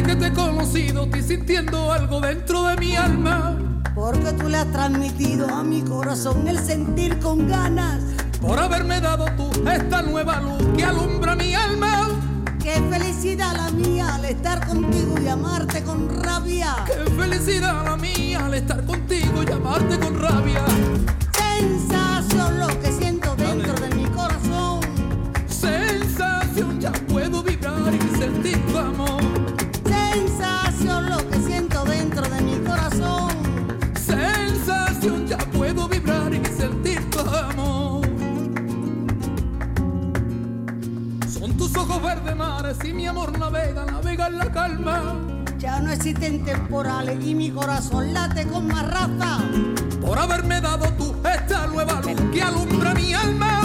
Desde que te he conocido estoy sintiendo algo dentro de mi alma. Porque tú le has transmitido a mi corazón el sentir con ganas. Por haberme dado tú esta nueva luz que alumbra mi alma. Qué felicidad la mía al estar contigo y amarte con rabia. Qué felicidad la mía al estar contigo y amarte con rabia. Sensación lo que siento y mi amor navega, navega en la calma. Ya no existen temporales y mi corazón late con más raza. Por haberme dado tú esta nueva luz que alumbra mi alma.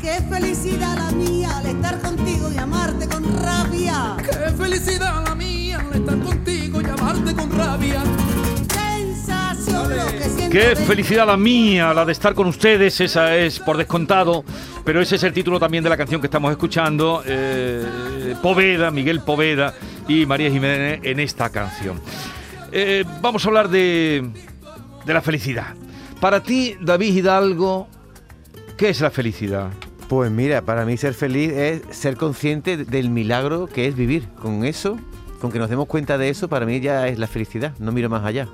Qué felicidad la mía al estar contigo y amarte con rabia. Qué felicidad la mía al estar contigo Qué felicidad la mía, la de estar con ustedes, esa es por descontado, pero ese es el título también de la canción que estamos escuchando, eh, Poveda, Miguel Poveda y María Jiménez en esta canción. Eh, vamos a hablar de, de la felicidad. Para ti, David Hidalgo, ¿qué es la felicidad? Pues mira, para mí ser feliz es ser consciente del milagro que es vivir. Con eso, con que nos demos cuenta de eso, para mí ya es la felicidad. No miro más allá.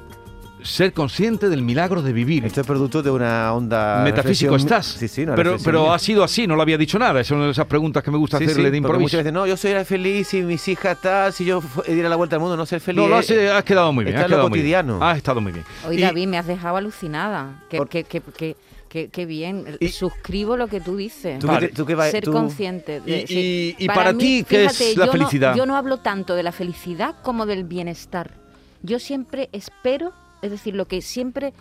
Ser consciente del milagro de vivir. Esto es producto de una onda... Metafísico estás. Sí, sí, una pero, ha sido así, no lo había dicho nada. Es una de esas preguntas que me gusta Sí, hacerle sí, de improviso. muchas veces, no, yo soy feliz si mis hijas tal, si yo diera la vuelta al mundo, no ser feliz. No, lo has, eh, has quedado muy bien. está has lo muy bien. cotidiano. Has estado muy bien. Hoy Y- David me has dejado alucinada. Que, Por- que, que, que, que- que bien. Y- Suscribo lo que tú dices. Tú, Vale. que, te- tú que va- Ser tú- consciente. de- Y- sí. y- y para ti, ¿qué es la yo no- felicidad? yo no hablo tanto de la felicidad como del bienestar. Yo siempre espero, es decir, lo que siempre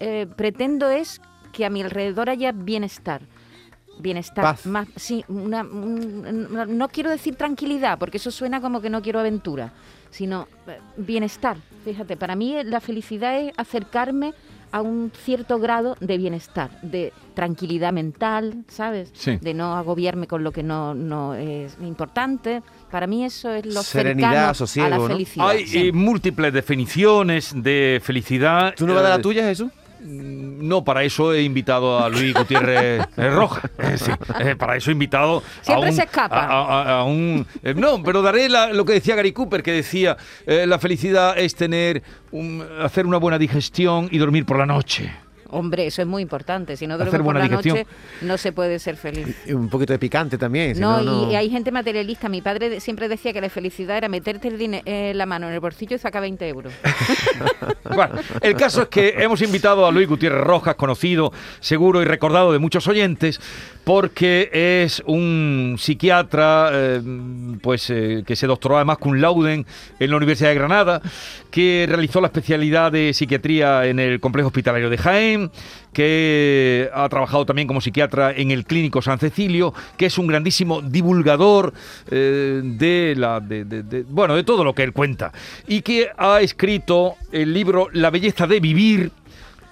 eh, pretendo es que a mi alrededor haya bienestar. Bienestar, Paz. más, sí, una, un- una- no quiero decir tranquilidad, porque eso suena como que no quiero aventura, sino eh, bienestar. Fíjate, para mí la felicidad es acercarme a un cierto grado de bienestar, de tranquilidad mental, ¿sabes? Sí. De no agobiarme con lo que no, no es importante. Para mí eso es lo Serenidad, sosiego, a la ¿no? felicidad. Hay sí. eh, múltiples definiciones de felicidad. ¿Tú no vas a dar Eh, la tuya, Jesús? No, para eso he invitado a Luis Gutiérrez eh, Roja. Eh, sí, eh, para eso he invitado Siempre a un, se escapa. A, a- a un, eh, no, pero daré la- lo que decía Gary Cooper, que decía eh, la felicidad es tener un- hacer una buena digestión y dormir por la noche. Hombre, eso es muy importante. Si no duermes por buena la digestión. noche, no se puede ser feliz. Y un poquito de picante también. si No, no, y hay gente materialista. Mi padre siempre decía que la felicidad era meterte el dine- eh, la mano en el bolsillo y sacar 20 euros. Bueno, el caso es que hemos invitado a Luis Gutiérrez Rojas, conocido, seguro y recordado de muchos oyentes, porque es un psiquiatra eh, pues eh, que se doctoró además cum laude en la Universidad de Granada, que realizó la especialidad de psiquiatría en el Complejo Hospitalario de Jaén, que ha trabajado también como psiquiatra en el Clínico San Cecilio, que es un grandísimo divulgador eh, de la de, bueno de todo lo que él cuenta y que ha escrito el libro La belleza de vivir.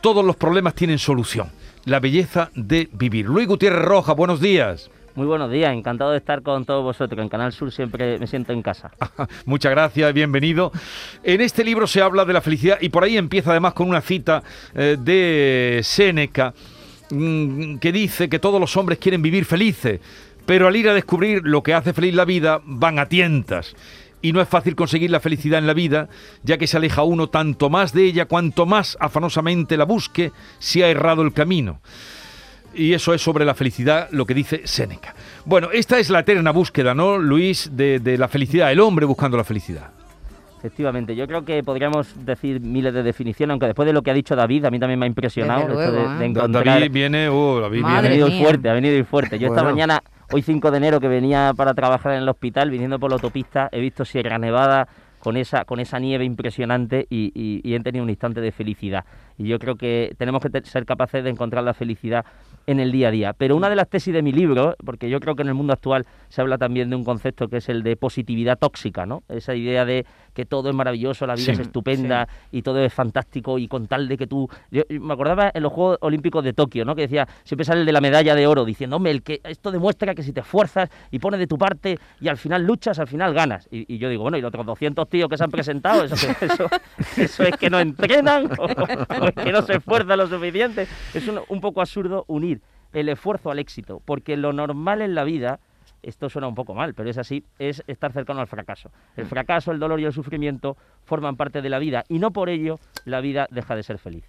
Todos los problemas tienen solución. La belleza de vivir. Luis Gutiérrez Rojas, buenos días. Muy buenos días, encantado de estar con todos vosotros. En Canal Sur siempre me siento en casa. Muchas gracias, bienvenido. En este libro se habla de la felicidad y por ahí empieza además con una cita eh, de Séneca mm, que dice que todos los hombres quieren vivir felices, pero al ir a descubrir lo que hace feliz la vida van a tientas. Y no es fácil conseguir la felicidad en la vida, ya que se aleja uno tanto más de ella cuanto más afanosamente la busque, si ha errado el camino. Y eso es sobre la felicidad lo que dice Séneca. Bueno, esta es la eterna búsqueda, ¿no, Luis? De, de la felicidad, el hombre buscando la felicidad. Efectivamente, yo creo que podríamos decir miles de definiciones, aunque después de lo que ha dicho David, a mí también me ha impresionado Desde esto de, luego, de ¿eh? encontrar... David viene, oh, David ha viene. venido mía. fuerte, ha venido fuerte. Yo esta mañana, hoy 5 de enero, que venía para trabajar en el hospital, viniendo por la autopista, he visto Sierra Nevada con esa, con esa nieve impresionante y, y- y he tenido un instante de felicidad. Y yo creo que tenemos que ser capaces de encontrar la felicidad en el día a día. Pero una de las tesis de mi libro, porque yo creo que en el mundo actual se habla también de un concepto que es el de positividad tóxica, ¿no? Esa idea de que todo es maravilloso, la vida Sí. es estupenda y todo es fantástico y con tal de que tú... Yo, yo me acordaba en los Juegos Olímpicos de Tokio, ¿no? Que decía, siempre sale el de la medalla de oro diciendo, hombre, el que esto demuestra que si te esfuerzas y pones de tu parte y al final luchas, al final ganas. Y, y yo digo, bueno, y los otros 200 tíos que se han presentado, eso, que- eso, eso es que no entrenan o, o es que no se esfuerzan lo suficiente. Es un, un poco absurdo unir el esfuerzo al éxito, porque lo normal en la vida esto suena un poco mal, pero es así, es estar cercano al fracaso. El fracaso, el dolor y el sufrimiento forman parte de la vida y no por ello la vida deja de ser feliz.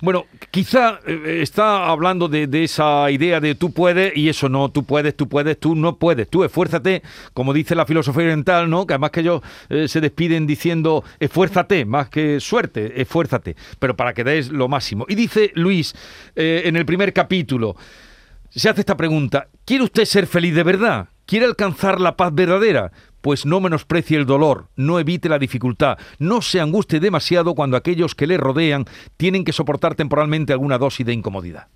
Bueno, quizá eh, está hablando de, de esa idea de tú puedes y eso no, tú puedes, tú puedes, tú no puedes, tú esfuérzate, como dice la filosofía oriental, ¿no? Que además que ellos eh, se despiden diciendo esfuérzate, más que suerte, esfuérzate, pero para que des lo máximo. Y dice Luis eh, en el primer capítulo, se hace esta pregunta, ¿quiere usted ser feliz de verdad? ¿Quiere alcanzar la paz verdadera? Pues no menosprecie el dolor, no evite la dificultad, no se angustie demasiado cuando aquellos que le rodean tienen que soportar temporalmente alguna dosis de incomodidad.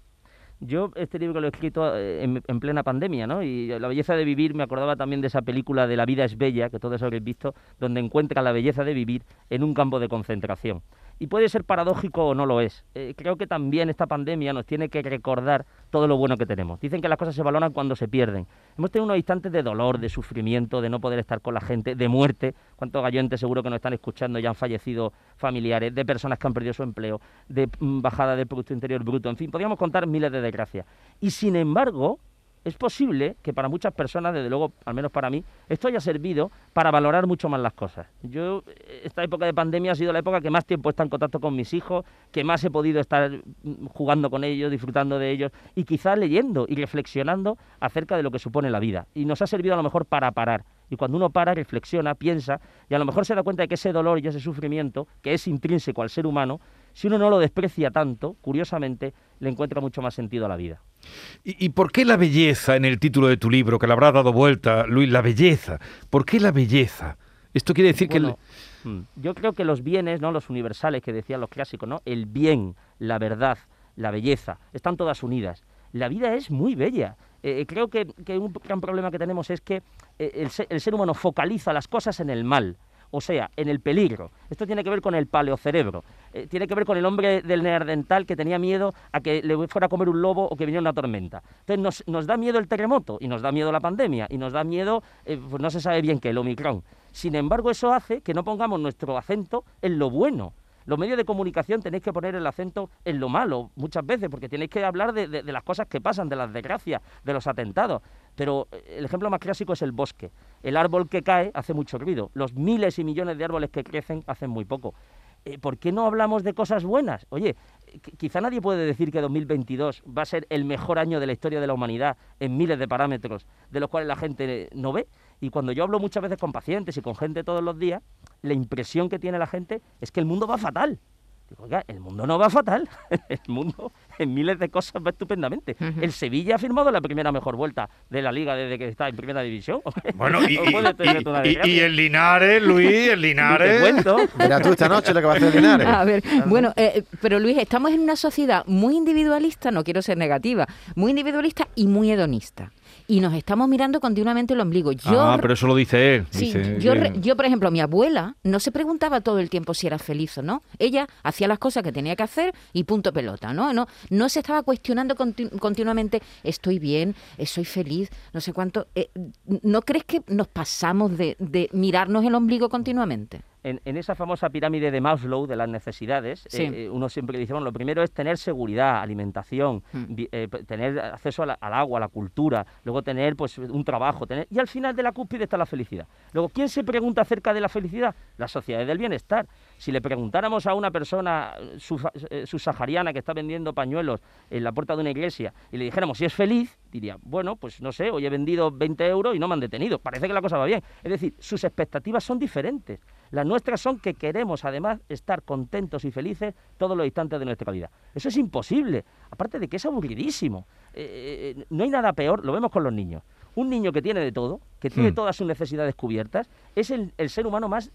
Yo este libro lo he escrito eh, en, en plena pandemia, ¿no? Y la belleza de vivir, me acordaba también de esa película de La vida es bella, que todos habréis visto, donde encuentra la belleza de vivir en un campo de concentración. Y puede ser paradójico o no lo es. Eh, creo que también esta pandemia nos tiene que recordar todo lo bueno que tenemos. Dicen que las cosas se valoran cuando se pierden. Hemos tenido unos instantes de dolor, de sufrimiento, de no poder estar con la gente, de muerte. ¿Cuántos gallones seguro que nos están escuchando ya han fallecido familiares, de personas que han perdido su empleo, de mm, bajada del Producto Interior Bruto? En fin, podríamos contar miles de desgracias. Y sin embargo, es posible que para muchas personas, desde luego, al menos para mí, esto haya servido para valorar mucho más las cosas. Yo, esta época de pandemia ha sido la época que más tiempo he estado en contacto con mis hijos, que más he podido estar mm, jugando con ellos, disfrutando de ellos y quizás leyendo y reflexionando acerca de lo que supone la vida. Y nos ha servido a lo mejor para parar. Y cuando uno para, reflexiona, piensa y a lo mejor se da cuenta de que ese dolor y ese sufrimiento, que es intrínseco al ser humano, si uno no lo desprecia tanto, curiosamente, le encuentra mucho más sentido a la vida. ¿Y, y por qué la belleza en el título de tu libro, que le habrá dado vuelta, Luis, la belleza? ¿Por qué la belleza? Esto quiere decir que... el- mm, Yo creo que los bienes, ¿no? los universales que decían los clásicos, ¿no? el bien, la verdad, la belleza, están todas unidas. La vida es muy bella. Eh, creo que, que un gran problema que tenemos es que eh, el ser humano focaliza las cosas en el mal, o sea, en el peligro. Esto tiene que ver con el paleocerebro, eh, tiene que ver con el hombre del neandertal que tenía miedo a que le fuera a comer un lobo o que viniera una tormenta. Entonces nos, nos da miedo el terremoto y nos da miedo la pandemia y nos da miedo, eh, pues no se sabe bien qué, el Omicron. Sin embargo, eso hace que no pongamos nuestro acento en lo bueno. Los medios de comunicación tenéis que poner el acento en lo malo muchas veces, porque tenéis que hablar de, de- de las cosas que pasan, de las desgracias, de los atentados. Pero eh, el ejemplo más clásico es el bosque. El árbol que cae hace mucho ruido. Los miles y millones de árboles que crecen hacen muy poco. Eh, ¿Por qué no hablamos de cosas buenas? Oye, eh, qui- quizá nadie puede decir que 2022 va a ser el mejor año de la historia de la humanidad en miles de parámetros, de los cuales la gente no ve. Y cuando yo hablo muchas veces con pacientes y con gente todos los días, la impresión que tiene la gente es que el mundo va fatal. Digo, oiga, el mundo no va fatal. El mundo en miles de cosas va estupendamente. El Sevilla ha firmado la primera mejor vuelta de la liga desde que está en primera división. Bueno, y, y- el Linares, Luis, el Linares... cuento. Verás tú esta noche lo que va a hacer Linares. A ver, bueno, eh, pero Luis, estamos en una sociedad muy individualista, no quiero ser negativa, muy individualista y muy hedonista. Y nos estamos mirando continuamente el ombligo. Yo, ah, pero eso lo dice él. Sí, dice yo, que- re- yo, por ejemplo, mi abuela no se preguntaba todo el tiempo si era feliz o no. Ella hacía las cosas que tenía que hacer y punto pelota, ¿no? No, no se estaba cuestionando conti- continuamente, estoy bien, eh, soy feliz, no sé cuánto. Eh, ¿No crees que nos pasamos de, de mirarnos el ombligo continuamente? En, en esa famosa pirámide de Maslow de las necesidades, Sí. eh, eh, uno siempre dice, bueno, lo primero es tener seguridad, alimentación, Mm. vi- eh, tener acceso la- al agua, a la cultura, luego tener pues un trabajo, tener y al final de la cúspide está la felicidad. Luego, ¿quién se pregunta acerca de la felicidad? Las sociedades del bienestar. Si le preguntáramos a una persona eh, sufa- eh, subsahariana que está vendiendo pañuelos en la puerta de una iglesia y le dijéramos si es feliz, diría, bueno, pues no sé, hoy he vendido 20 euros y no me han detenido. Parece que la cosa va bien. Es decir, sus expectativas son diferentes. Las nuestras son que queremos además estar contentos y felices todos los instantes de nuestra vida. Eso es imposible. Aparte de que es aburridísimo. Eh, eh, no hay nada peor, lo vemos con los niños. Un niño que tiene de todo, que tiene Hmm. todas sus necesidades cubiertas, es el, el ser humano más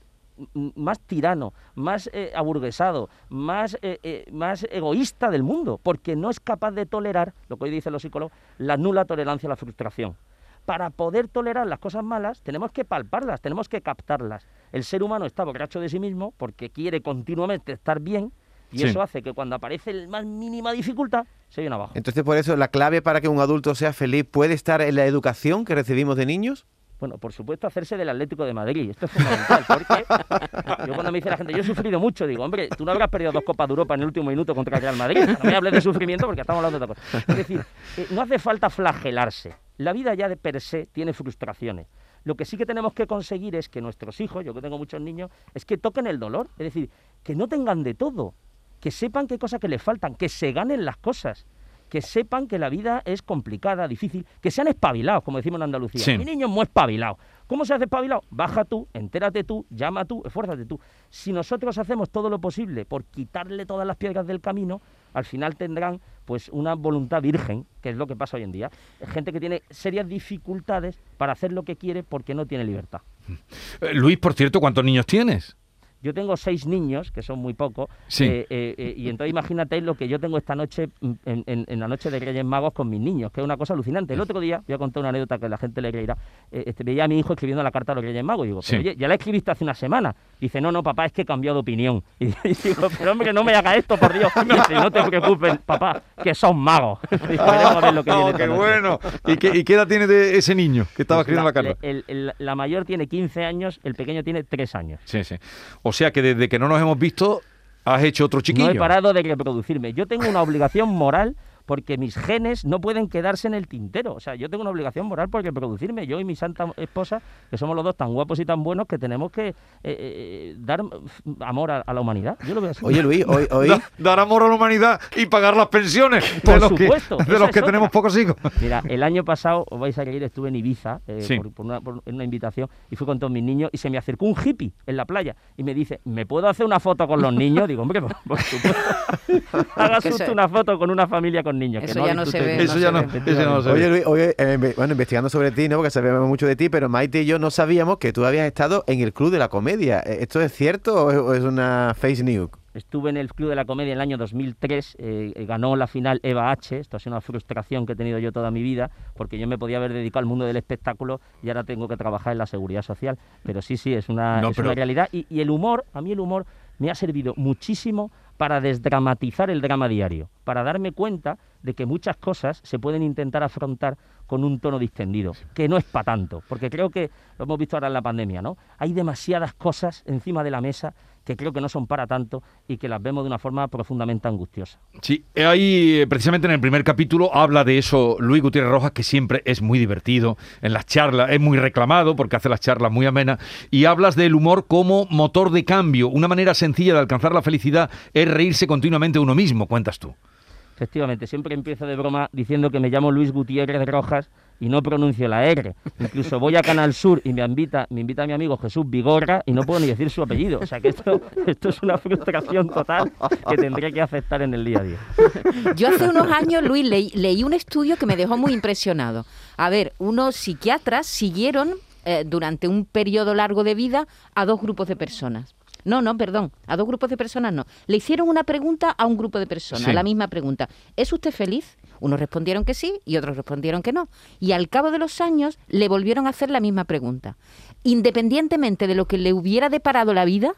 más tirano, más eh, aburguesado, más, eh, eh, más egoísta del mundo, porque no es capaz de tolerar, lo que hoy dicen los psicólogos, la nula tolerancia a la frustración. Para poder tolerar las cosas malas, tenemos que palparlas, tenemos que captarlas. El ser humano está borracho de sí mismo porque quiere continuamente estar bien y Sí. eso hace que cuando aparece la más mínima dificultad, se viene abajo. Entonces, por eso, la clave para que un adulto sea feliz puede estar en la educación que recibimos de niños. Bueno, por supuesto, hacerse del Atlético de Madrid. Esto es fundamental, porque yo cuando me dice la gente, yo he sufrido mucho, digo, hombre, tú no habrás perdido dos Copas de Europa en el último minuto contra el Real Madrid. No me hables de sufrimiento porque estamos hablando de otra cosa. Es decir, eh, no hace falta flagelarse. La vida ya de per se tiene frustraciones. Lo que sí que tenemos que conseguir es que nuestros hijos, yo que tengo muchos niños, es que toquen el dolor. Es decir, que no tengan de todo, que sepan qué cosas que les faltan, que se ganen las cosas que sepan que la vida es complicada, difícil, que sean espabilados, como decimos en Andalucía. Sí. Mi niño es muy espabilado. ¿Cómo se hace espabilado? Baja tú, entérate tú, llama tú, esfuérzate tú. Si nosotros hacemos todo lo posible por quitarle todas las piedras del camino, al final tendrán pues una voluntad virgen, que es lo que pasa hoy en día. Gente que tiene serias dificultades para hacer lo que quiere porque no tiene libertad. Luis, por cierto, ¿cuántos niños tienes? Yo tengo seis niños, que son muy pocos, Sí. eh, eh, eh, y entonces imagínate lo que yo tengo esta noche mm, en, en- en la noche de Reyes Magos con mis niños, que es una cosa alucinante. El otro día, voy a contar una anécdota que la gente le reirá, este, veía a mi hijo escribiendo la carta a los Reyes Magos, y digo, pero Sí. oye, ya la escribiste hace una semana. Dice, no, no, papá, es que he cambiado de opinión. Y, digo, pero hombre, no me haga esto, por Dios. Dice, no te preocupes, papá, que son magos. Digo, veremos a ver lo que Oh, qué bueno. ¿Y qué, y qué edad tiene de ese niño que estaba Pues escribiendo la, la, carta? el- el- la mayor tiene 15 años, el pequeño tiene 3 años. Sí, sí. O sea que desde que no nos hemos visto, has hecho otro chiquillo. No he parado de reproducirme. Yo tengo una obligación moral porque mis genes no pueden quedarse en el tintero. O sea, yo tengo una obligación moral por reproducirme. Yo y mi santa esposa, que somos los dos tan guapos y tan buenos que tenemos que eh, eh, dar amor a, a la humanidad. Yo lo veo así. Oye, Luis, hoy, hoy Da- dar amor a la humanidad y pagar las pensiones Por de los supuesto, que, de los es que tenemos pocos hijos. Mira, el año pasado, os vais a reír, estuve en Ibiza eh, Sí. por, por una, por una invitación y fui con todos mis niños y se me acercó un hippie en la playa y me dice, ¿me puedo hacer una foto con los niños? Digo, hombre, por, por supuesto. Hagas una foto con una familia con niños. que ya no se ve, Eso ya no, se eso ya no se ve. Oye, Luis, hoy, eh, bueno, investigando sobre ti, ¿no? Porque sabemos mucho de ti, pero Maite y yo no sabíamos que tú habías estado en el Club de la Comedia. Eh, ¿Esto es cierto o es, o es una face news? Estuve en el Club de la Comedia en el año 2003, eh, eh, ganó la final Eva H. Esto ha sido una frustración que he tenido yo toda mi vida, porque yo me podía haber dedicado al mundo del espectáculo y ahora tengo que trabajar en la seguridad social. Pero sí, sí, es una, No, es pero- una realidad. Y, y el humor, a mí el humor me ha servido muchísimo para desdramatizar el drama diario, para darme cuenta de que muchas cosas se pueden intentar afrontar con un tono distendido, que no es para tanto, porque creo que lo hemos visto ahora en la pandemia, ¿no? Hay demasiadas cosas encima de la mesa que creo que no son para tanto y que las vemos de una forma profundamente angustiosa. Sí, ahí eh, precisamente en el primer capítulo habla de eso Luis Gutiérrez Rojas, que siempre es muy divertido en las charlas, es muy reclamado porque hace las charlas muy amenas, y hablas del humor como motor de cambio. Una manera sencilla de alcanzar la felicidad es reírse continuamente de uno mismo, cuentas tú. Efectivamente, siempre empiezo de broma diciendo que me llamo Luis Gutiérrez Rojas y no pronuncio la R. Incluso voy a Canal Sur y me invita, me invita mi amigo Jesús Vigorra y no puedo ni decir su apellido. O sea que esto, esto es una frustración total que tendré que aceptar en el día a día. Yo hace unos años, Luis, leí, leí un estudio que me dejó muy impresionado. A ver, unos psiquiatras siguieron eh, durante un periodo largo de vida a dos grupos de personas. No, no, perdón, a dos grupos de personas no. Le hicieron una pregunta a un grupo de personas, Sí. la misma pregunta. ¿Es usted feliz? Unos respondieron que sí y otros respondieron que no. Y al cabo de los años le volvieron a hacer la misma pregunta. Independientemente de lo que le hubiera deparado la vida,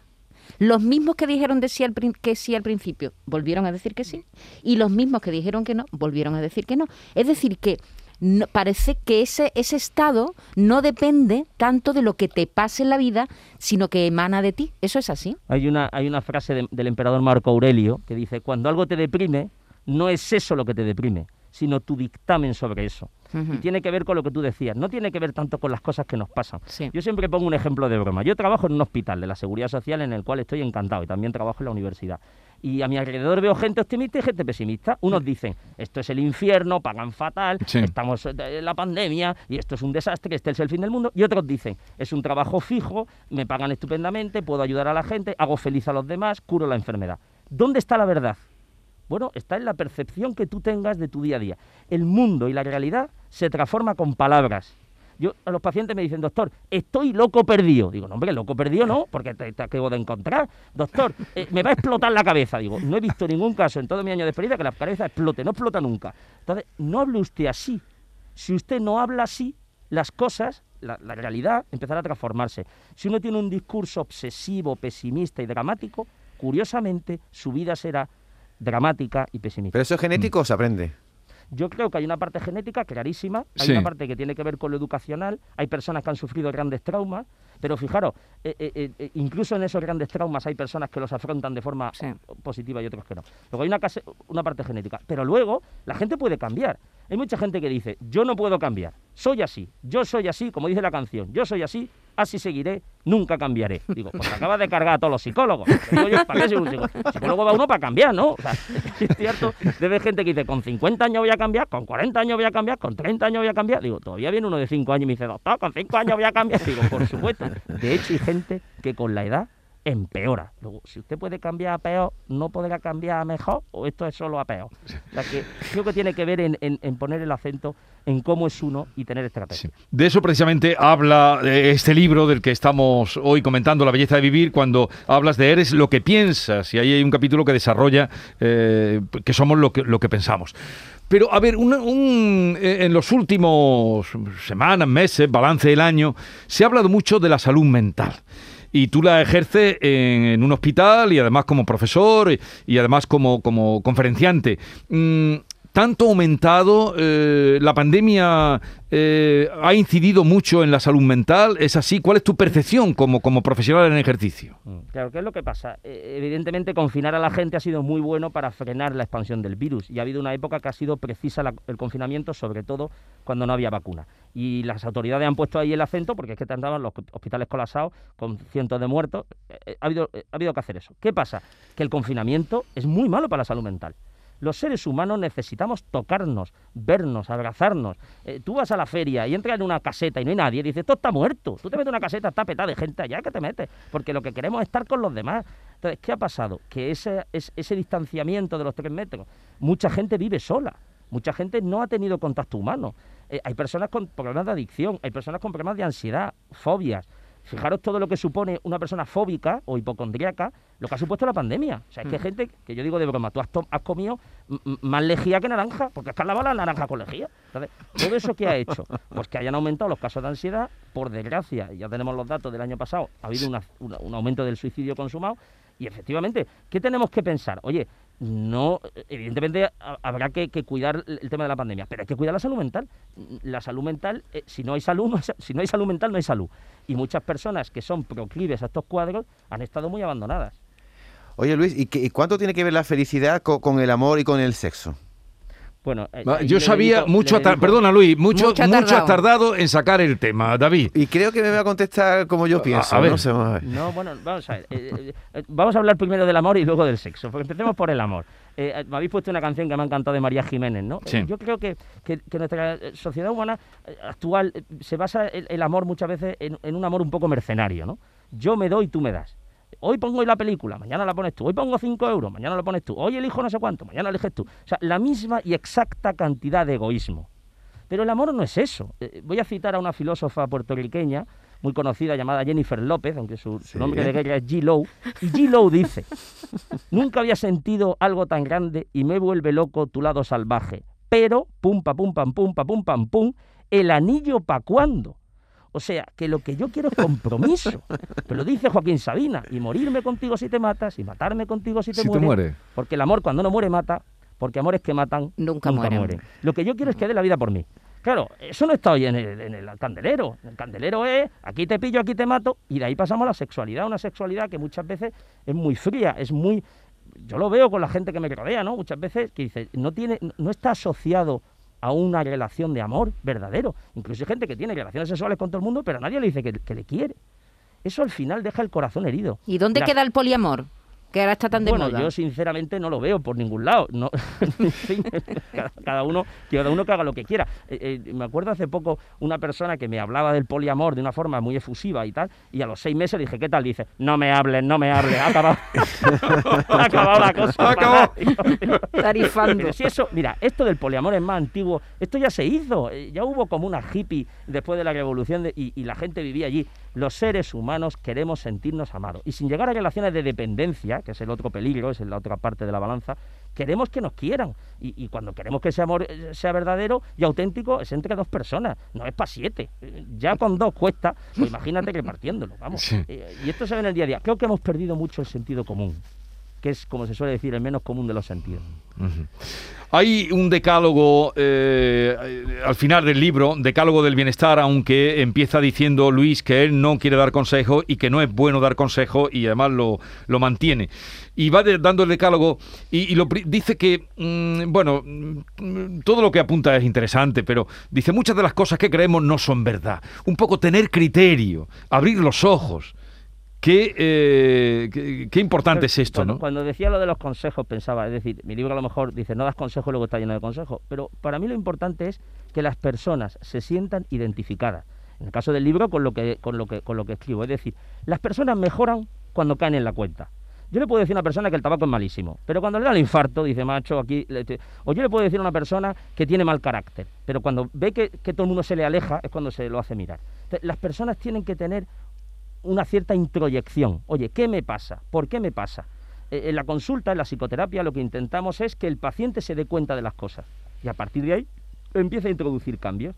los mismos que dijeron de sí al prin- que sí al principio volvieron a decir que sí y los mismos que dijeron que no volvieron a decir que no. Es decir, que no- parece que ese, ese estado no depende tanto de lo que te pase en la vida, sino que emana de ti. ¿Eso es así? Hay una, hay una frase de- del emperador Marco Aurelio que dice, cuando algo te deprime, no es eso lo que te deprime, sino tu dictamen sobre eso. Y tiene que ver con lo que tú decías, no tiene que ver tanto con las cosas que nos pasan. Sí. Yo siempre pongo un ejemplo de broma. Yo trabajo en un hospital de la Seguridad Social en el cual estoy encantado y también trabajo en la universidad. Y a mi alrededor veo gente optimista y gente pesimista. Unos dicen, esto es el infierno, pagan fatal, Sí. estamos en la pandemia y esto es un desastre, este es el fin del mundo. Y otros dicen, es un trabajo fijo, me pagan estupendamente, puedo ayudar a la gente, hago feliz a los demás, curo la enfermedad. ¿Dónde está la verdad? Bueno, está en la percepción que tú tengas de tu día a día. El mundo y la realidad se transforma con palabras. Yo a los pacientes me dicen, doctor, estoy loco perdido. Digo, no, hombre, loco perdido no, porque te, te acabo de encontrar. Doctor, eh, me va a explotar la cabeza. Digo, no he visto ningún caso en todo mi año de experiencia que la cabeza explote, no explota nunca. Entonces, no hable usted así. Si usted no habla así, las cosas, la, la realidad, empezará a transformarse. Si uno tiene un discurso obsesivo, pesimista y dramático, curiosamente, su vida será dramática y pesimista. ¿Pero eso es genético o se aprende? Yo creo que hay una parte genética clarísima, hay Sí. una parte que tiene que ver con lo educacional, hay personas que han sufrido grandes traumas, pero fijaros, eh, eh, eh, incluso en esos grandes traumas hay personas que los afrontan de forma Sí. positiva y otros que no. Luego hay una, case- una parte genética, pero luego la gente puede cambiar. Hay mucha gente que dice, yo no puedo cambiar, soy así, yo soy así, como dice la canción, yo soy así, así seguiré, nunca cambiaré. Digo, pues acaba de cargar a todos los psicólogos. Digo yo, ¿para qué soy un psicólogo? Psicólogo va uno para cambiar, ¿no? O es cierto, debe gente que dice, con 50 años voy a cambiar, con 40 años voy a cambiar, con 30 años voy a cambiar. Digo, todavía viene uno de 5 años y me dice, doctor, con 5 años voy a cambiar. Digo, por supuesto. De hecho, hay gente que con la edad empeora. Luego, si usted puede cambiar a peor, ¿no podrá cambiar a mejor? ¿O esto es solo a peor? O sea, que creo que tiene que ver en, en- en poner el acento en cómo es uno y tener estrategia. Sí. De eso precisamente habla eh, este libro del que estamos hoy comentando, La belleza de vivir, cuando hablas de eres lo que piensas. Y ahí hay un capítulo que desarrolla eh, que somos lo que, lo que pensamos. Pero, a ver, un- eh, en los últimos semanas, meses, balance del año, se ha hablado mucho de la salud mental. Y tú la ejerces en, un hospital y además como profesor y, y además como, como conferenciante. Mm, ¿Tanto aumentado? eh, ¿La pandemia eh, ha incidido mucho en la salud mental? ¿Es así? ¿Cuál es tu percepción como, como profesional en ejercicio? Mm, Claro, ¿qué es lo que pasa? Eh, evidentemente, confinar a la gente ha sido muy bueno para frenar la expansión del virus. Y ha habido una época que ha sido precisa el confinamiento, sobre todo cuando no había vacuna. Y las autoridades han puesto ahí el acento, porque es que andaban los hospitales colapsados con cientos de muertos. Ha, habido, ha habido que hacer eso. ¿Qué pasa? Que el confinamiento es muy malo para la salud mental. Los seres humanos necesitamos tocarnos, vernos, abrazarnos. Eh, tú vas a la feria y entras en una caseta y no hay nadie, y dices, esto está muerto. Tú te metes en una caseta, está petada de gente allá que te metes, porque lo que queremos es estar con los demás. Entonces, ¿qué ha pasado? Que ese, es- ese distanciamiento de los tres metros, mucha gente vive sola. Mucha gente no ha tenido contacto humano. Eh, hay personas con problemas de adicción, hay personas con problemas de ansiedad, fobias. Fijaros todo lo que supone una persona fóbica o hipocondríaca, lo que ha supuesto la pandemia. O sea, es que hay gente que yo digo de broma, tú has, comido más lejía que naranja, porque has lavado la naranja con lejía. Entonces, todo eso que ha hecho, pues que hayan aumentado los casos de ansiedad, por desgracia, y ya tenemos los datos del año pasado, ha habido una- una- un aumento del suicidio consumado, y efectivamente, ¿qué tenemos que pensar? Oye, no, evidentemente ha- habrá que, cuidar el tema de la pandemia, pero hay que cuidar la salud mental. La salud mental, eh, si no hay salud, no hay si no hay salud mental, no hay salud. Y muchas personas que son proclives a estos cuadros han estado muy abandonadas. Oye Luis, ¿y, qué- cuánto tiene que ver la felicidad co- con, el amor y con el sexo? Bueno, eh, Yo sabía dedico- mucho, dedico- perdona Luis, mucho, Mucho ha mucho has tardado. en sacar el tema, David. Y creo que me va a contestar como yo pienso. a ver. No sé, vamos a ver. No, bueno, vamos a ver. eh, eh, vamos a hablar primero del amor y luego del sexo. Porque empecemos por el amor. Eh, me habéis puesto una canción que me ha encantado de María Jiménez, ¿no? Sí. Eh, Yo creo que, que- que nuestra sociedad humana actual se basa el, el amor muchas veces en, en un amor un poco mercenario, ¿no? Yo me doy, tú me das. Hoy pongo hoy la película, mañana la pones tú. Hoy pongo 5 euros, mañana lo pones tú. Hoy elijo no sé cuánto, mañana eliges tú. O sea, la misma y exacta cantidad de egoísmo. Pero el amor no es eso. Eh, voy a citar a una filósofa puertorriqueña muy conocida llamada Jennifer López, aunque su, su nombre de guerra es G. Lowe. Y G. Lowe dice, nunca había sentido algo tan grande y me vuelve loco tu lado salvaje. Pero, pum, pa, pum, pam, pum, pa, pum, pam, pum, el anillo pa' cuándo. O sea, que lo que yo quiero es compromiso. Pero lo dice Joaquín Sabina. Y morirme contigo si te matas, y matarme contigo si te, Si te mueres. muere. Porque el amor cuando no muere mata, porque amores que matan Nunca mueren. Lo que yo quiero es que dé la vida por mí. Claro, eso no está hoy en el, en el candelero. El candelero es aquí te pillo, aquí te mato, y de ahí pasamos a la sexualidad, una sexualidad que muchas veces es muy fría, es muy... Yo lo veo con la gente que me rodea, ¿no? Muchas veces que dice, no, tiene, no está asociado a una relación de amor verdadero. Incluso hay gente que tiene relaciones sexuales con todo el mundo, pero nadie le dice que, que le quiere. Eso al final deja el corazón herido. ¿Y dónde La- queda el poliamor? Que ahora está tan de bueno, moda. yo sinceramente no lo veo por ningún lado. No, cada, cada uno, cada uno que haga lo que quiera. Eh, eh, me acuerdo hace poco una persona que me hablaba del poliamor de una forma muy efusiva y tal, y a los seis meses le dije, ¿qué tal? Dice, no me hables, no me hables, ha acabado, ha acabado la cosa. Ha acabado. fatal". Tarifando. Pero si eso, mira, esto del poliamor es más antiguo, esto ya se hizo, eh, ya hubo como una hippie después de la revolución de- y, y la gente vivía allí. Los seres humanos queremos sentirnos amados y sin llegar a relaciones de dependencia, que es el otro peligro, es la otra parte de la balanza, queremos que nos quieran y, y cuando queremos que ese amor eh, sea verdadero y auténtico es entre dos personas, no es para siete. Eh, Ya con dos cuesta, pues imagínate repartiéndolo, vamos. Sí. Eh, y esto se ve en el día a día. Creo que hemos perdido mucho el sentido común que es, como se suele decir, el menos común de los sentidos. Hay un decálogo eh, al final del libro, decálogo del bienestar, aunque empieza diciendo Luis que él no quiere dar consejo y que no es bueno dar consejo y además lo, lo mantiene. Y va dando el decálogo y, lo dice que, mm, bueno, mm, todo lo que apunta es interesante, pero dice muchas de las cosas que creemos no son verdad. Un poco tener criterio, abrir los ojos. Qué, eh, qué, qué importante es esto, cuando, ¿no? Cuando decía lo de los consejos pensaba, es decir, mi libro a lo mejor dice no das consejos y luego está lleno de consejos, pero para mí lo importante es que las personas se sientan identificadas. En el caso del libro con lo que con lo que con lo que escribo, es decir, las personas mejoran cuando caen en la cuenta. Yo le puedo decir a una persona que el tabaco es malísimo, pero cuando le da el infarto, dice macho, aquí. le te-". O yo le puedo decir a una persona que tiene mal carácter, pero cuando ve que, que todo el mundo se le aleja es cuando se lo hace mirar. Entonces, las personas tienen que tener una cierta introyección. Oye, ¿qué me pasa? ¿Por qué me pasa? Eh, En la consulta, en la psicoterapia, lo que intentamos es que el paciente se dé cuenta de las cosas y a partir de ahí empieza a introducir cambios.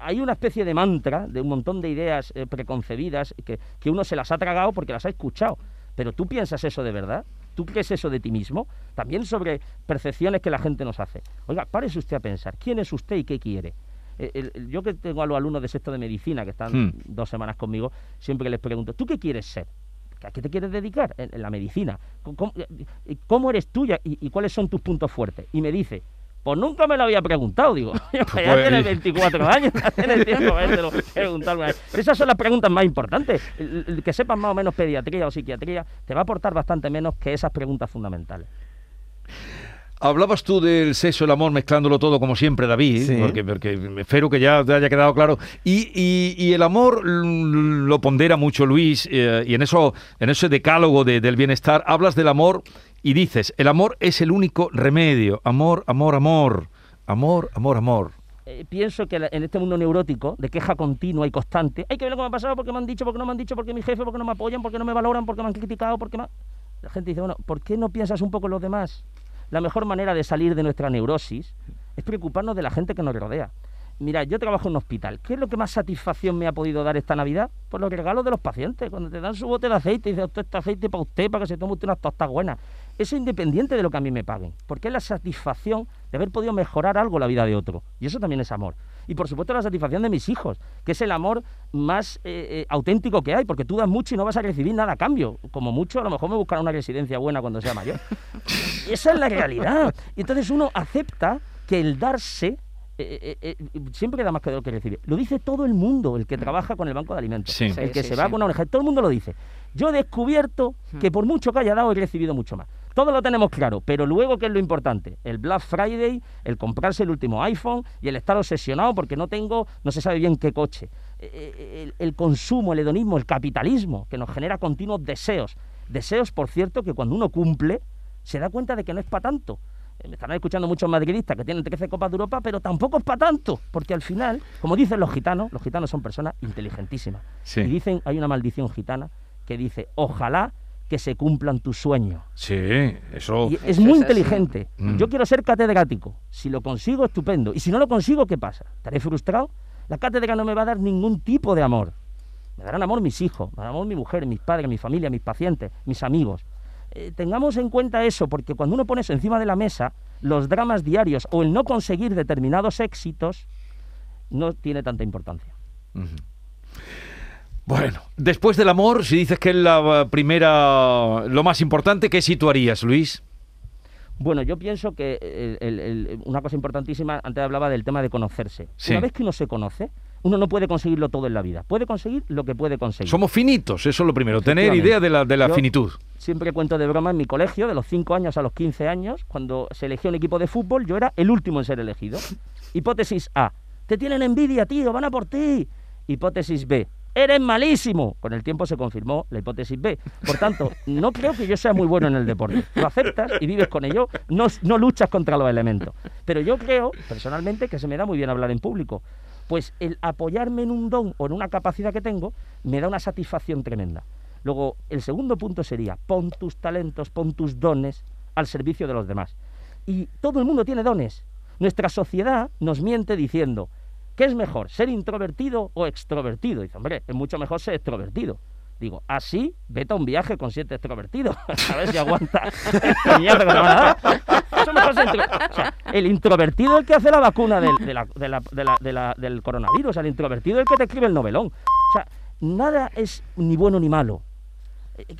Hay una especie de mantra, de un montón de ideas eh, preconcebidas que, que uno se las ha tragado porque las ha escuchado. Pero tú piensas eso de verdad, tú crees eso de ti mismo, también sobre percepciones que la gente nos hace. Oiga, párese usted a pensar, ¿quién es usted y qué quiere? Eh, el- el- yo que tengo a los alumnos de sexto de medicina que están Hmm. dos semanas conmigo, siempre les pregunto, ¿tú qué quieres ser? ¿A qué te quieres dedicar en, en la medicina? ¿Cómo, cómo eres tuya y, y cuáles son tus puntos fuertes? Y me dice, pues nunca me lo había preguntado, digo, ya Pues- tienes 24 años, ya tienes tiempo de. Esas son las preguntas más importantes. El- el que sepas más o menos pediatría o psiquiatría te va a aportar bastante menos que esas preguntas fundamentales. Hablabas tú del sexo, el amor, mezclándolo todo como siempre, David, Sí. porque, porque espero que ya te haya quedado claro. Y, y- y el amor lo pondera mucho Luis, eh, y en eso, en ese decálogo de- del bienestar, hablas del amor y dices, el amor es el único remedio. Amor, amor, amor. Amor, amor, amor. eh, pienso que en este mundo neurótico, de queja continua y constante, hay que ver lo que me ha pasado, porque me han dicho, porque no me han dicho, porque mi jefe, porque no me apoyan, porque no me valoran, porque me han criticado, porque me... ha-". La gente dice, bueno, ¿por qué no piensas un poco en los demás? La mejor manera de salir de nuestra neurosis es preocuparnos de la gente que nos rodea. Mira, yo trabajo en un hospital. ¿Qué es lo que más satisfacción me ha podido dar esta Navidad? Pues los regalos de los pacientes. Cuando te dan su bote de aceite y dicen, esto este aceite para usted, para que se tome usted unas tostas buenas. Eso independiente de lo que a mí me paguen. Porque es la satisfacción de haber podido mejorar algo la vida de otro. Y eso también es amor. Y por supuesto la satisfacción de mis hijos, que es el amor más eh, eh, auténtico que hay, porque tú das mucho y no vas a recibir nada a cambio. Como mucho, a lo mejor me buscará una residencia buena cuando sea mayor. Y esa es la realidad. Y entonces uno acepta que el darse eh, eh, eh, siempre da más que lo que recibe. Lo dice todo el mundo, el que trabaja con el banco de alimentos. Sí. El que sí, se va con una oreja. Todo el mundo lo dice. Yo he descubierto que por mucho que haya dado he recibido mucho más. Todo lo tenemos claro, pero luego, ¿qué es lo importante? El Black Friday, el comprarse el último iPhone y el estar obsesionado porque no tengo, no se sabe bien qué coche. Eh, eh, El, el consumo, el hedonismo, el capitalismo, que nos genera continuos deseos. Deseos, por cierto, que cuando uno cumple, se da cuenta de que no es para tanto. Eh, Me estarán escuchando muchos madridistas que tienen 13 Copas de Europa, pero tampoco es para tanto, porque al final, como dicen los gitanos, los gitanos son personas inteligentísimas. Sí. Y dicen, hay una maldición gitana que dice, ojalá que se cumplan tus sueños. Sí, eso... Y es Eso muy es inteligente. Mm. Yo quiero ser catedrático. Si lo consigo, estupendo. Y si no lo consigo, ¿qué pasa? ¿Estaré frustrado? La cátedra no me va a dar ningún tipo de amor. Me darán amor mis hijos, me darán amor mi mujer, mis padres, mi familia, mis pacientes, mis amigos. Eh, tengamos en cuenta eso, porque cuando uno pone eso encima de la mesa, los dramas diarios o el no conseguir determinados éxitos no tiene tanta importancia. Bueno, después del amor, si dices que es la eh, primera, lo más importante, ¿qué situarías, Luis? Bueno, yo pienso que el- el- el- una cosa importantísima, antes hablaba del tema de conocerse. Sí. Una vez que uno se conoce, uno no puede conseguirlo todo en la vida. Puede conseguir lo que puede conseguir. Somos finitos, eso es lo primero, tener idea de la, de la Yo- finitud. Siempre cuento de broma en mi colegio, de los 5 años a los 15 años, cuando se elegía un equipo de fútbol, yo era el último en ser elegido. Hipótesis A, te tienen envidia, tío, van a por ti. Hipótesis B, eres malísimo. Con el tiempo se confirmó la hipótesis B. Por tanto, no creo que yo sea muy bueno en el deporte. Lo aceptas y vives con ello, no, no luchas contra los elementos. Pero yo creo, personalmente, que se me da muy bien hablar en público. Pues el apoyarme en un don o en una capacidad que tengo me da una satisfacción tremenda. Luego, el segundo punto sería, pon tus talentos, pon tus dones al servicio de los demás. Y todo el mundo tiene dones. Nuestra sociedad nos miente diciendo, ¿qué es mejor, ser introvertido o extrovertido? Dice, hombre, es mucho mejor ser extrovertido. Digo, así, vete a un viaje con siete extrovertidos. a ver si aguanta o sea, el introvertido es el que hace la vacuna del, del coronavirus. El introvertido es el que te escribe el novelón. O sea, nada es ni bueno ni malo.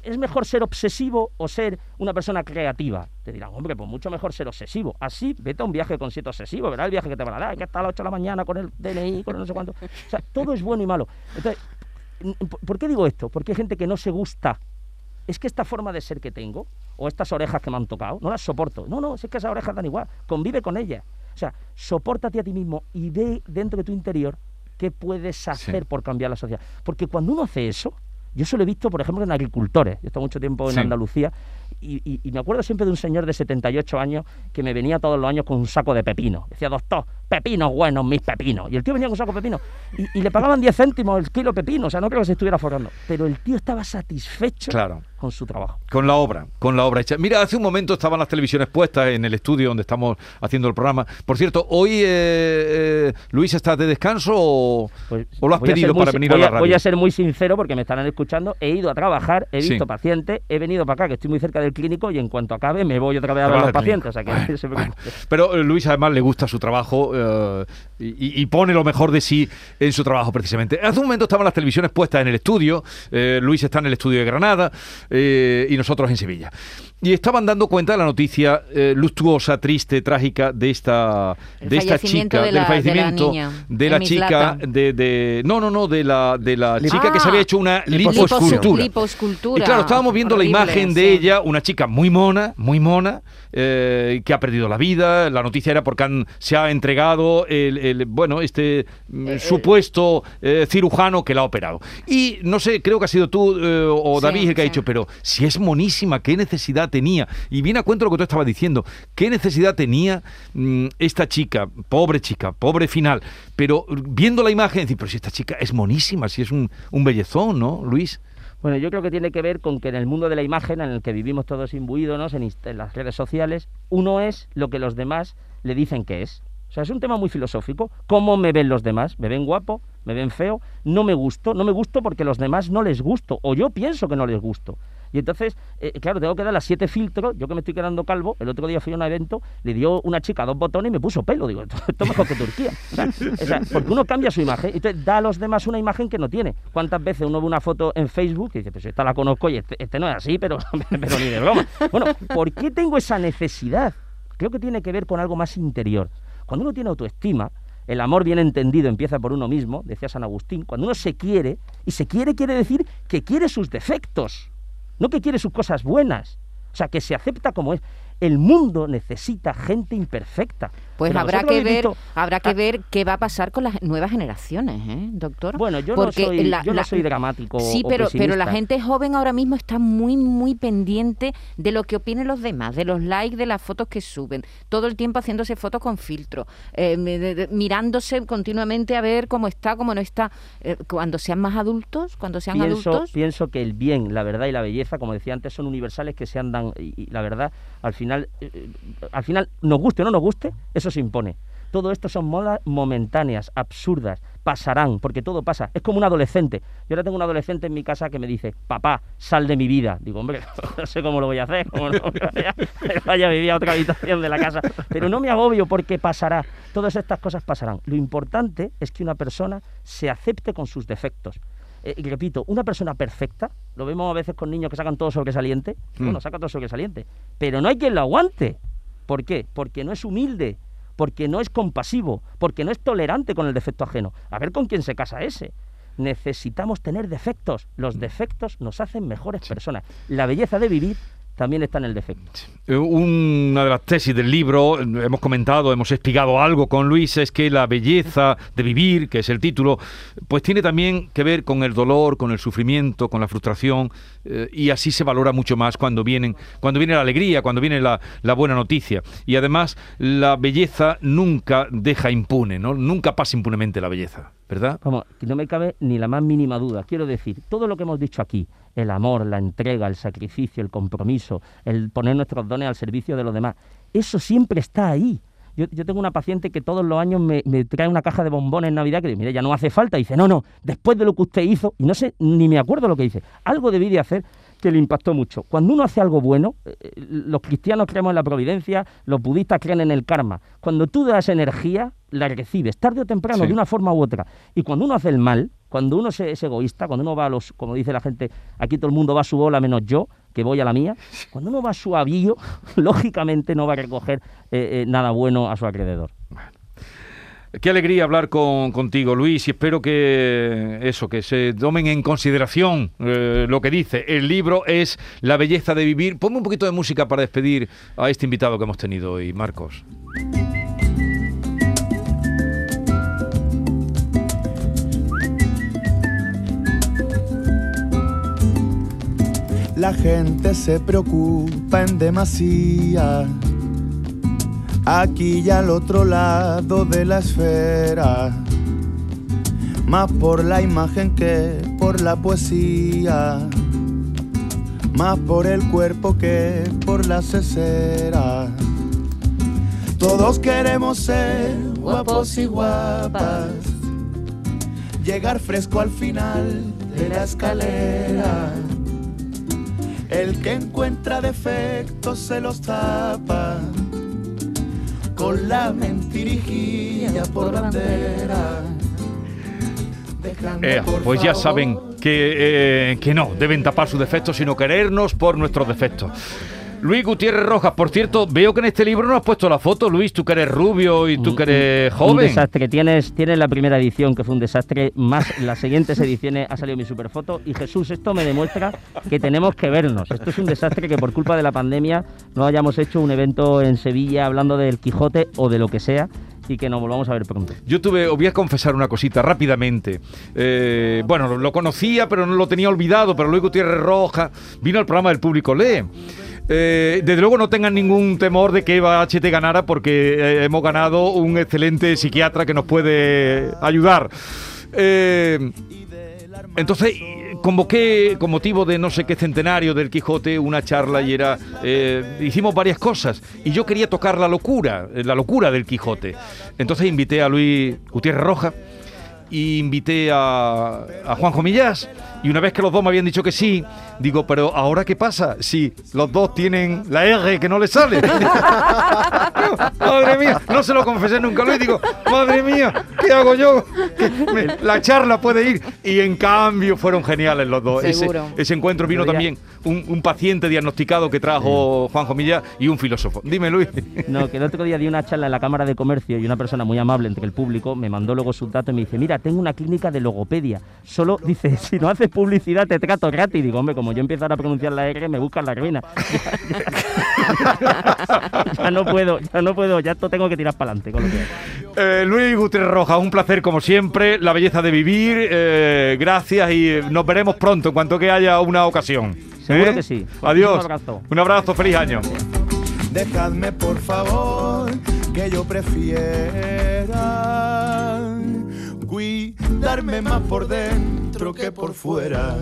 ¿Es mejor ser obsesivo o ser una persona creativa? Te dirán, hombre, pues mucho mejor ser obsesivo. Así, vete a un viaje con siete obsesivos, verás el viaje que te van a dar, que estar a las 8 de la mañana con el DNI, con el no sé cuánto. O sea, todo es bueno y malo. Entonces, n- ¿por- ¿por qué digo esto? Porque hay gente que no se gusta. Es que esta forma de ser que tengo, o estas orejas que me han tocado, no las soporto. No, no, es que esas orejas dan igual. Convive con ellas. O sea, sopórtate a ti mismo y ve dentro de tu interior qué puedes hacer por cambiar la sociedad. Porque cuando uno hace eso, yo eso lo he visto, por ejemplo, en agricultores. Yo he estado mucho tiempo en Sí. Andalucía y, y- y me acuerdo siempre de un señor de 78 años que me venía todos los años con un saco de pepino. Decía, doctor, pepinos buenos, mis pepinos. Y el tío venía con un saco de pepino. Y, y le pagaban 10 céntimos el kilo de pepino. O sea, no creo que se estuviera forrando. Pero el tío estaba satisfecho Claro. con su trabajo. Con la obra, con la obra hecha. Mira, hace un momento estaban las televisiones puestas en el estudio donde estamos haciendo el programa. Por cierto, hoy eh, eh, Luis está de descanso o, Pues, o lo has pedido para venir a la radio. Voy a ser muy sincero porque me estarán escuchando. He ido a trabajar, he Sí. visto pacientes, he venido para acá, que estoy muy cerca del clínico, y en cuanto acabe me voy otra vez a ver a los pacientes. O sea que no se Bueno, bueno. Pero eh, Luis además le gusta su trabajo eh, y, y pone lo mejor de sí en su trabajo precisamente. Hace un momento estaban las televisiones puestas en el estudio, eh, Luis está en el estudio de Granada eh, y nosotros en Sevilla. Y estaban dando cuenta de la noticia eh, luctuosa, triste, trágica de esta, El de esta chica, de la- del fallecimiento de la niña, de la Emi chica, de, de- no, no, no, de la, de la chica que se Ah, había hecho una liposucción. lipoescultura. Lipoescultura. Y claro, estábamos viendo Horrible, la imagen de sí. ella, una chica muy mona, muy mona, eh, que ha perdido la vida. La noticia era porque han- se ha entregado el, el, bueno, este mm, supuesto eh, cirujano que la ha operado. Y no sé, creo que ha sido tú eh, o Sí, David el que ha dicho, pero si es monísima, ¿qué necesidad tenía? Y viene a cuento lo que tú estabas diciendo. ¿Qué necesidad tenía mm, esta chica? Pobre chica, pobre final. Pero viendo la imagen, decir, pero si esta chica es monísima, si es un, un bellezón, ¿no, Luis? Bueno, yo creo que tiene que ver con que en el mundo de la imagen, en el que vivimos todos imbuidos, en, en las redes sociales, uno es lo que los demás le dicen que es. O sea, es un tema muy filosófico. ¿Cómo me ven los demás? ¿Me ven guapo? ¿Me ven feo? No me gusto. No me gusto porque los demás no les gusto. O yo pienso que no les gusto. Y entonces, eh, claro, tengo que dar las siete filtros. Yo que me estoy quedando calvo, el otro día fui a un evento, le dio una chica dos botones y me puso pelo. Digo, esto, esto es mejor que Turquía. Porque uno cambia su imagen. Entonces da a los demás una imagen que no tiene. ¿Cuántas veces uno ve una foto en Facebook y dice, pues esta la conozco y este, este no es así, pero, pero ni de broma? Bueno, ¿por qué tengo esa necesidad? Creo que tiene que ver con algo más interior. Cuando uno tiene autoestima, el amor bien entendido empieza por uno mismo, decía San Agustín. Cuando uno se quiere, y se quiere quiere decir que quiere sus defectos, no que quiere sus cosas buenas. O sea, que se acepta como es. El mundo necesita gente imperfecta. Pues Pero habrá que ver, visto- habrá que ver qué va a pasar con las nuevas generaciones, ¿eh, doctor? Bueno, yo, Porque no, soy, la- yo no soy dramático. Sí, o pero, pero la gente joven ahora mismo está muy, muy pendiente de lo que opinen los demás, de los likes, de las fotos que suben, todo el tiempo haciéndose fotos con filtro, eh, me- de- de- mirándose continuamente a ver cómo está, cómo no está. Eh, cuando sean más adultos, cuando sean pienso, adultos, pienso que el bien, la verdad y la belleza, como decía antes, son universales que se andan y, y la verdad, al final, eh, eh, al final, nos guste o no nos guste, eso se impone. Todo esto son modas momentáneas, absurdas, pasarán, porque todo pasa. Es como un adolescente. Yo ahora tengo un adolescente en mi casa que me dice, papá, sal de mi vida. Digo, hombre, no sé cómo lo voy a hacer, como no vaya, vaya a vivir a otra habitación de la casa. Pero no me agobio porque pasará. Todas estas cosas pasarán. Lo importante es que una persona se acepte con sus defectos. Eh, y repito, una persona perfecta, lo vemos a veces con niños que sacan todo sobresaliente, Mm. bueno, saca todo sobresaliente, pero no hay quien lo aguante. ¿Por qué? Porque no es humilde, porque no es compasivo, porque no es tolerante con el defecto ajeno. A ver con quién se casa ese. necesitamos tener defectos. Los defectos nos hacen mejores personas. La belleza de vivir también está en el defecto. Una de las tesis del libro, hemos comentado, hemos explicado algo con Luis, es que la belleza de vivir, que es el título, pues tiene también que ver con el dolor, con el sufrimiento, con la frustración, eh, y así se valora mucho más cuando vienen, cuando viene la alegría, cuando viene la, la buena noticia. Y además, la belleza nunca deja impune, ¿no? Nunca pasa impunemente la belleza, ¿verdad? Vamos, no me cabe ni la más mínima duda. Quiero decir, todo lo que hemos dicho aquí, el amor, la entrega, el sacrificio, el compromiso, el poner nuestros dones al servicio de los demás, eso siempre está ahí. Yo, yo tengo una paciente que todos los años me, trae una caja de bombones en Navidad que dice, mire, ya no hace falta. Y dice, no, no, después de lo que usted hizo, y no sé, ni me acuerdo lo que dice, algo debí de hacer que le impactó mucho. Cuando uno hace algo bueno, eh, eh, los cristianos creemos en la providencia, los budistas creen en el karma. Cuando tú das energía, la recibes, tarde o temprano, Sí. de una forma u otra. Y cuando uno hace el mal, cuando uno se- es egoísta, cuando uno va a los, como dice la gente, aquí todo el mundo va a su bola menos yo, que voy a la mía, cuando uno va a su avío, lógicamente no va a recoger eh, eh, nada bueno a su alrededor. Qué alegría hablar con, contigo, Luis, y espero que eso, que se tomen en consideración eh, lo que dice. El libro es La belleza de vivir. Ponme un poquito de música para despedir a este invitado que hemos tenido hoy, Marcos. La gente se preocupa en demasía. Aquí y al otro lado de la esfera. Más por la imagen que por la poesía. Más por el cuerpo que por la cesera. Todos queremos ser guapos y guapas. Llegar fresco al final de la escalera. El que encuentra defectos se los tapa con la mentirijilla por bandera. Eh, pues ya saben que, eh, que no, deben tapar sus defectos, sino querernos por nuestros defectos. Luis Gutiérrez Rojas, por cierto, veo que en este libro no has puesto la foto, Luis, tú que eres rubio y tú que eres Un joven. desastre. Tienes, tienes la primera edición, que fue un desastre, más las siguientes ediciones ha salido mi superfoto. Y Jesús, esto me demuestra que tenemos que vernos. Esto es un desastre que por culpa de la pandemia no hayamos hecho un evento en Sevilla hablando del Quijote o de lo que sea y que nos volvamos a ver pronto. Yo tuve, os voy a confesar una cosita rápidamente. Eh, bueno, lo, conocía, pero no lo tenía olvidado. Pero Luis Gutiérrez Rojas vino al programa del Público Lee. Eh, desde luego no tengan ningún temor de que Eva HT ganara porque eh, hemos ganado un excelente psiquiatra que nos puede ayudar. Eh, entonces convoqué con motivo de no sé qué centenario del Quijote una charla y era hicimos varias cosas y yo quería tocar la locura, la locura del Quijote. Entonces invité a Luis Gutiérrez Roja y invité a, a Juanjo Millás y una vez que los dos me habían dicho que sí, digo, pero ahora qué pasa si los dos tienen la R que no les sale. madre mía, no se lo confesé nunca Luis, digo, madre mía, ¿qué hago yo? Me- la charla puede ir y en cambio fueron geniales los dos. Ese, Seguro. ese encuentro vino también un, un paciente diagnosticado que trajo Juanjo Millás y un filósofo. Dime Luis. No, que el otro día di una charla en la Cámara de Comercio y una persona muy amable entre el público me mandó luego sus datos y me dice, mira, tengo una clínica de logopedia. Solo, dice, si no haces publicidad te trato gratis. Digo, hombre, como yo empiezo ahora a pronunciar la R, me buscan la ruina. ya no puedo, ya no puedo, ya esto tengo que tirar para adelante con lo que hay. Eh, Luis Gutiérrez Rojas, un placer como siempre, la belleza de vivir, eh, gracias y nos veremos pronto en cuanto que haya una ocasión. Seguro ¿Eh? que sí. Adiós. Un abrazo. Un abrazo, feliz año. Dejadme por favor que yo prefiera cuidarme más por dentro que por fuera.